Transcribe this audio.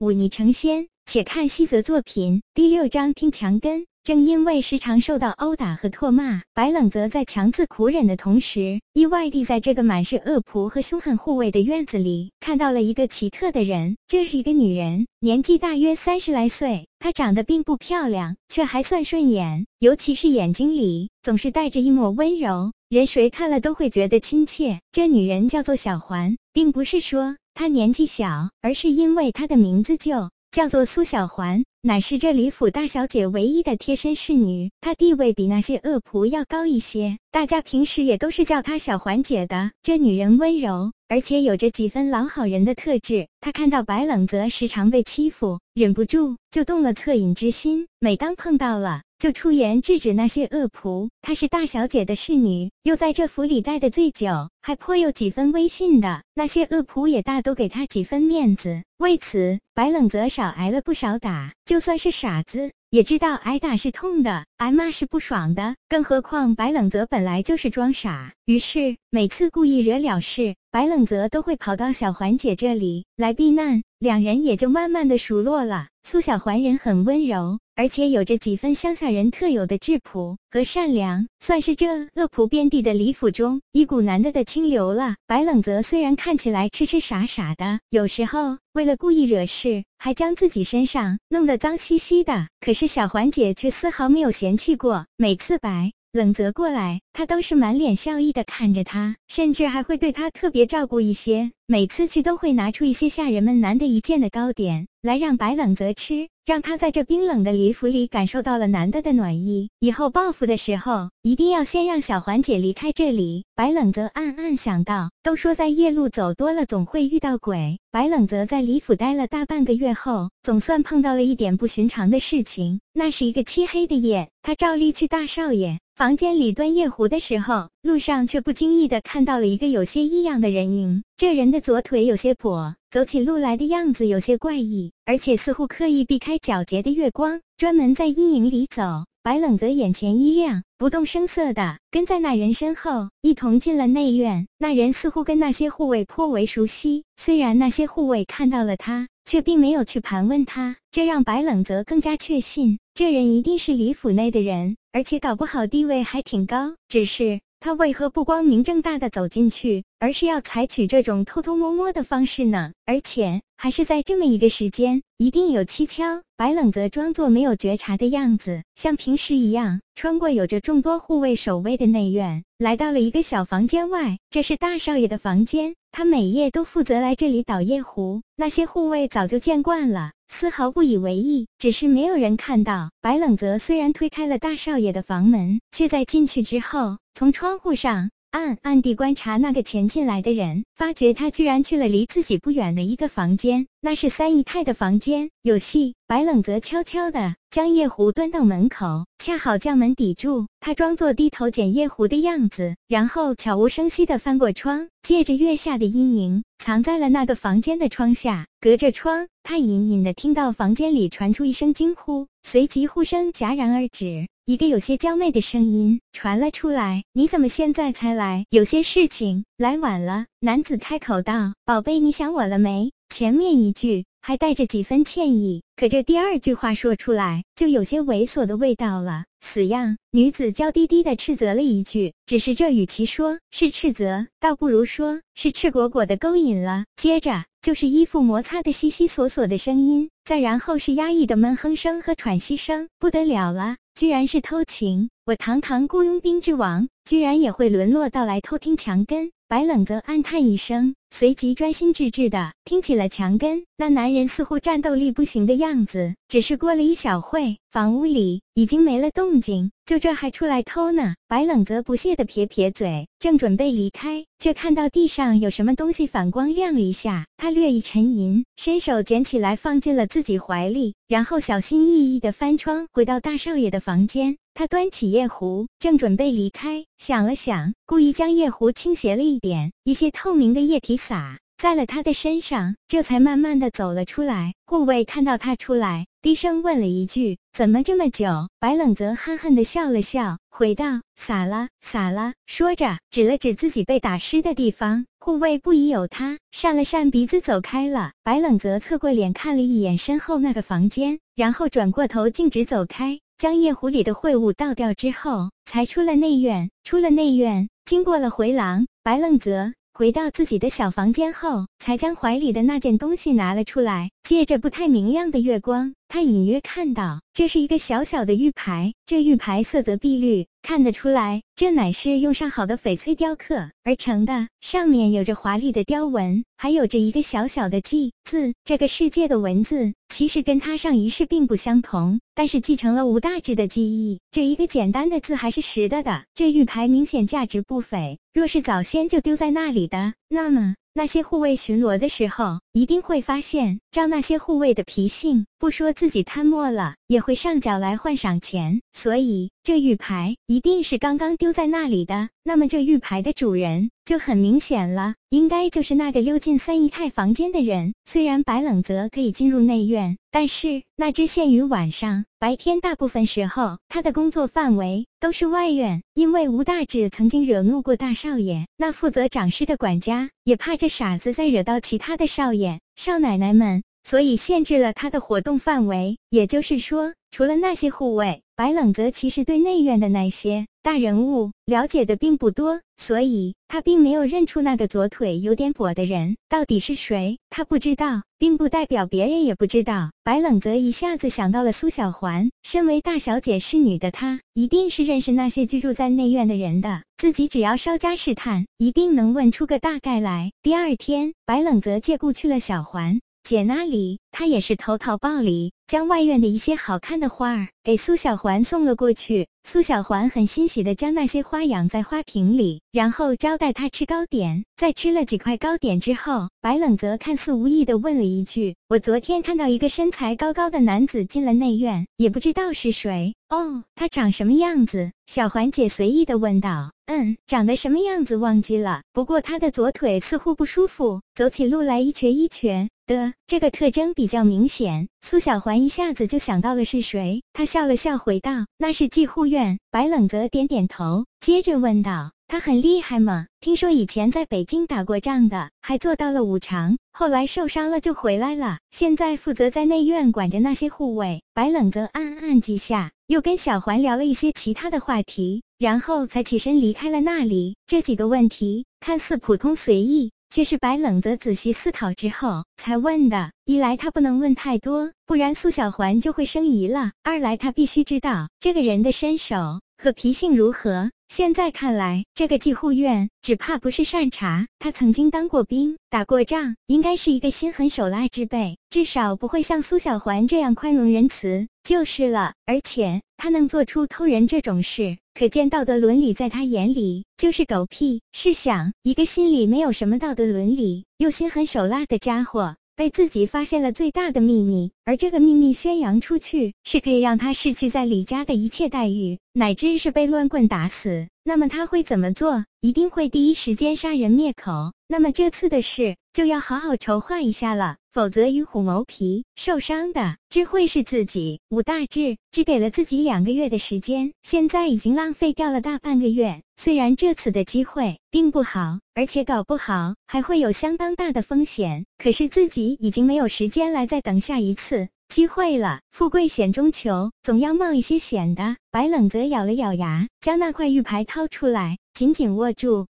忤逆成仙。且看西泽作品第六章，听墙根。正因为时常受到殴打和唾骂，白冷泽在强自苦忍的同时，意外地在这个满是恶仆和凶狠护卫的院子里，看到了一个奇特的人。这是一个女人，年纪大约三十来岁。她长得并不漂亮，却还算顺眼，尤其是眼睛里总是带着一抹温柔，人谁看了都会觉得亲切。这女人叫做小环，并不是说他年纪小，而是因为他的名字就。叫做苏小环，乃是这李府大小姐唯一的贴身侍女，她地位比那些恶仆要高一些，大家平时也都是叫她小环姐的。这女人温柔，而且有着几分老好人的特质。她看到白冷泽时常被欺负，忍不住就动了恻隐之心，每当碰到了。就出言制止那些恶仆。她是大小姐的侍女，又在这府里待的最久，还颇有几分威信的。那些恶仆也大都给她几分面子。为此，白冷泽少挨了不少打。就算是傻子，也知道挨打是痛的，挨骂是不爽的。更何况白冷泽本来就是装傻，于是每次故意惹了事，白冷泽都会跑到小环姐这里来避难，两人也就慢慢的熟络了。苏小环人很温柔。而且有着几分乡下人特有的质朴和善良，算是这恶仆遍地的李府中一股难得的清流了。白冷泽虽然看起来痴痴傻傻的，有时候为了故意惹事，还将自己身上弄得脏兮兮的，可是小环姐却丝毫没有嫌弃过。每次白冷泽过来，她都是满脸笑意的看着他，甚至还会对他特别照顾一些。每次去都会拿出一些下人们难得一见的糕点来让白冷泽吃。让他在这冰冷的李府里感受到了难得的暖意。以后报复的时候，一定要先让小环姐离开这里。白冷泽暗暗想到，都说在夜路走多了，总会遇到鬼。白冷泽在李府待了大半个月后，总算碰到了一点不寻常的事情。那是一个漆黑的夜，他照例去大少爷房间里端夜壶的时候，路上却不经意的看到了一个有些异样的人影。这人的左腿有些跛。走起路来的样子有些怪异，而且似乎刻意避开皎洁的月光，专门在阴影里走。白冷泽眼前一亮，不动声色的跟在那人身后，一同进了内院。那人似乎跟那些护卫颇为熟悉，虽然那些护卫看到了他，却并没有去盘问他，这让白冷泽更加确信，这人一定是李府内的人，而且搞不好地位还挺高。只是。他为何不光明正大的走进去，而是要采取这种偷偷摸摸的方式呢？而且还是在这么一个时间，一定有蹊跷。白冷则装作没有觉察的样子，像平时一样，穿过有着众多护卫守卫的内院，来到了一个小房间外。这是大少爷的房间，他每夜都负责来这里倒夜壶。那些护卫早就见惯了。丝毫不以为意，只是没有人看到。白冷泽虽然推开了大少爷的房门，却在进去之后，从窗户上暗暗地观察那个前进来的人，发觉他居然去了离自己不远的一个房间，那是三姨太的房间。有戏！白冷泽悄悄地将夜壶端到门口，恰好将门抵住。他装作低头捡夜壶的样子，然后悄无声息地翻过窗，借着月下的阴影，藏在了那个房间的窗下。隔着窗，他隐隐地听到房间里传出一声惊呼，随即呼声戛然而止。一个有些娇媚的声音传了出来：“你怎么现在才来？有些事情来晚了。”男子开口道：“宝贝，你想我了没？”前面一句。还带着几分歉意，可这第二句话说出来就有些猥琐的味道了。死样，女子娇滴滴的斥责了一句，只是这与其说是斥责，倒不如说是赤果果的勾引了。接着就是衣服摩擦的悉悉索索的声音，再然后是压抑的闷哼声和喘息声。不得了了，居然是偷情！我堂堂雇佣兵之王，居然也会沦落到来偷听墙根。白冷则暗叹一声，随即专心致志地听起了墙根。那男人似乎战斗力不行的样子，只是过了一小会，房屋里已经没了动静。就这还出来偷呢？白冷则不屑地撇撇嘴，正准备离开，却看到地上有什么东西反光亮了一下。他略一沉吟，伸手捡起来放进了自己怀里，然后小心翼翼地翻窗回到大少爷的房间。他端起夜壶，正准备离开，想了想，故意将夜壶倾斜了一点，一些透明的液体洒在了他的身上，这才慢慢的走了出来。护卫看到他出来，低声问了一句：“怎么这么久？”白冷泽憨憨的笑了笑，回道：“洒了，洒了。”说着，指了指自己被打湿的地方。护卫不疑有他，扇了扇鼻子走开了。白冷泽侧过脸看了一眼身后那个房间，然后转过头径直走开，将夜壶里的秽物倒掉之后，才出了内院。出了内院，经过了回廊，白愣泽。回到自己的小房间后，才将怀里的那件东西拿了出来。借着不太明亮的月光，他隐约看到这是一个小小的玉牌。这玉牌色泽碧绿，看得出来这乃是用上好的翡翠雕刻而成的，上面有着华丽的雕纹，还有着一个小小的“记”字。这个世界的文字其实跟他上一世并不相同，但是继承了吴大志的记忆。这一个简单的字还是实的的。这玉牌明显价值不菲。若是早先就丢在那里的，那么那些护卫巡逻的时候，一定会发现。照那些护卫的脾性，不说自己贪墨了，也会上缴来换赏钱。所以这玉牌一定是刚刚丢都在那里的。那么这玉牌的主人就很明显了，应该就是那个溜进三姨太房间的人。虽然白冷泽可以进入内院，但是那只限于晚上，白天大部分时候他的工作范围都是外院。因为吴大志曾经惹怒过大少爷，那负责掌事的管家也怕这傻子再惹到其他的少爷。少奶奶们，所以限制了他的活动范围。也就是说，除了那些护卫，白冷泽其实对内院的那些大人物了解的并不多，所以他并没有认出那个左腿有点跛的人到底是谁。他不知道，并不代表别人也不知道。白冷泽一下子想到了苏小环，身为大小姐侍女的她，一定是认识那些居住在内院的人的。自己只要稍加试探，一定能问出个大概来。第二天，白冷泽借故去了小环姐那里，她也是投桃报李。将外院的一些好看的花儿给苏小环送了过去，苏小环很欣喜的将那些花养在花瓶里，然后招待他吃糕点。在吃了几块糕点之后，白冷泽看似无意的问了一句：“我昨天看到一个身材高高的男子进了内院，也不知道是谁。哦，他长什么样子？”小环姐随意的问道。“嗯，长得什么样子忘记了，不过他的左腿似乎不舒服，走起路来一瘸一瘸。”的这个特征比较明显，苏小环一下子就想到了是谁。他笑了笑，回道：“那是季护院。”白冷泽点点头，接着问道：“他很厉害吗？听说以前在北京打过仗的，还做到了五常，后来受伤了就回来了。现在负责在内院管着那些护卫。”白冷泽暗暗记下，又跟小环聊了一些其他的话题，然后才起身离开了那里。这几个问题看似普通随意。却是白冷泽仔细思考之后才问的。一来他不能问太多，不然苏小环就会生疑了；二来他必须知道这个人的身手和脾性如何。现在看来，这个季护院只怕不是善茬。他曾经当过兵，打过仗，应该是一个心狠手辣之辈，至少不会像苏小环这样宽容仁慈就是了。而且他能做出偷人这种事，可见道德伦理在他眼里就是狗屁。试想，一个心里没有什么道德伦理又心狠手辣的家伙。被自己发现了最大的秘密，而这个秘密宣扬出去，是可以让他失去在李家的一切待遇，乃至是被乱棍打死。那么他会怎么做？一定会第一时间杀人灭口。那么这次的事就要好好筹划一下了，否则与虎谋皮，受伤的只会是自己。武大志只给了自己两个月的时间，现在已经浪费掉了大半个月。虽然这次的机会并不好，而且搞不好还会有相当大的风险，可是自己已经没有时间来再等下一次机会了。富贵险中求，总要冒一些险的。白冷泽咬了咬牙，将那块玉牌掏出来，紧紧握住。